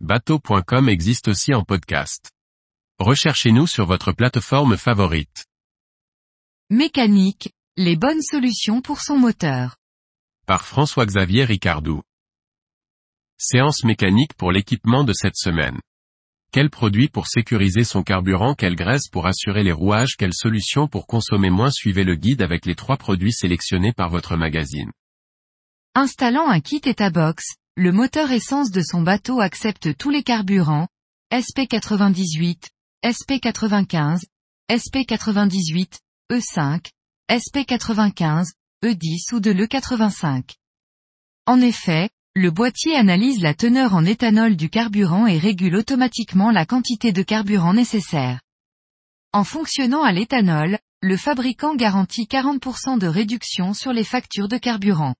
bateau.com existe aussi en podcast. Recherchez-nous sur votre plateforme favorite. Mécanique, les bonnes solutions pour son moteur. Par François-Xavier Ricardou. Séance mécanique pour l'équipement de cette semaine. Quel produit pour sécuriser son carburant Quelle graisse pour assurer les rouages Quelle solution pour consommer moins? Suivez le guide avec les trois produits sélectionnés par votre magazine. Installant un kit EtaBox, le moteur essence de son bateau accepte tous les carburants, SP98, SP95, SP98, E5, SP95, E10 ou de l'E85. En effet, le boîtier analyse la teneur en éthanol du carburant et régule automatiquement la quantité de carburant nécessaire. En fonctionnant à l'éthanol, le fabricant garantit 40% de réduction sur les factures de carburant.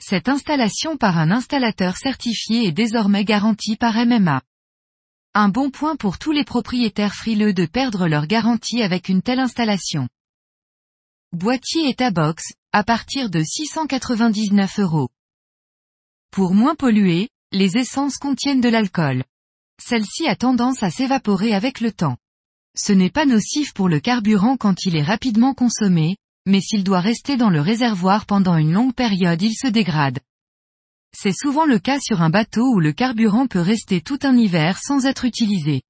Cette installation par un installateur certifié est désormais garantie par MMA. Un bon point pour tous les propriétaires frileux de perdre leur garantie avec une telle installation. Boîtier Etabox, à partir de 699 euros. Pour moins polluer, les essences contiennent de l'alcool. Celle-ci a tendance à s'évaporer avec le temps. Ce n'est pas nocif pour le carburant quand il est rapidement consommé, mais s'il doit rester dans le réservoir pendant une longue période il se dégrade. C'est souvent le cas sur un bateau où le carburant peut rester tout un hiver sans être utilisé.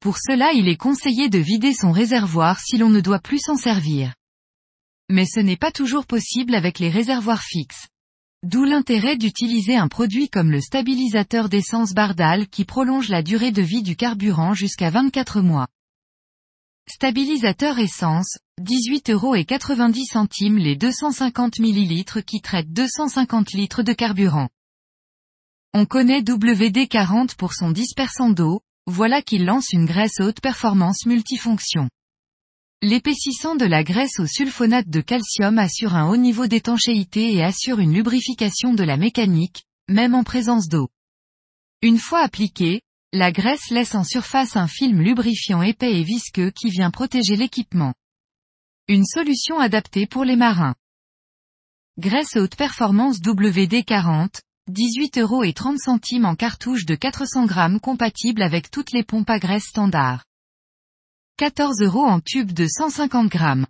Pour cela il est conseillé de vider son réservoir si l'on ne doit plus s'en servir. Mais ce n'est pas toujours possible avec les réservoirs fixes. D'où l'intérêt d'utiliser un produit comme le stabilisateur d'essence Bardal qui prolonge la durée de vie du carburant jusqu'à 24 mois. Stabilisateur essence, 18 euros et 90 centimes les 250 millilitres qui traitent 250 litres de carburant. On connaît WD-40 pour son dispersant d'eau, voilà qu'il lance une graisse haute performance multifonction. L'épaississant de la graisse au sulfonate de calcium assure un haut niveau d'étanchéité et assure une lubrification de la mécanique, même en présence d'eau. Une fois appliquée, la graisse laisse en surface un film lubrifiant épais et visqueux qui vient protéger l'équipement. Une solution adaptée pour les marins. Graisse haute performance WD-40, 18 euros et 30 centimes en cartouche de 400 grammes compatible avec toutes les pompes à graisse standard. 14 euros en tube de 150 grammes.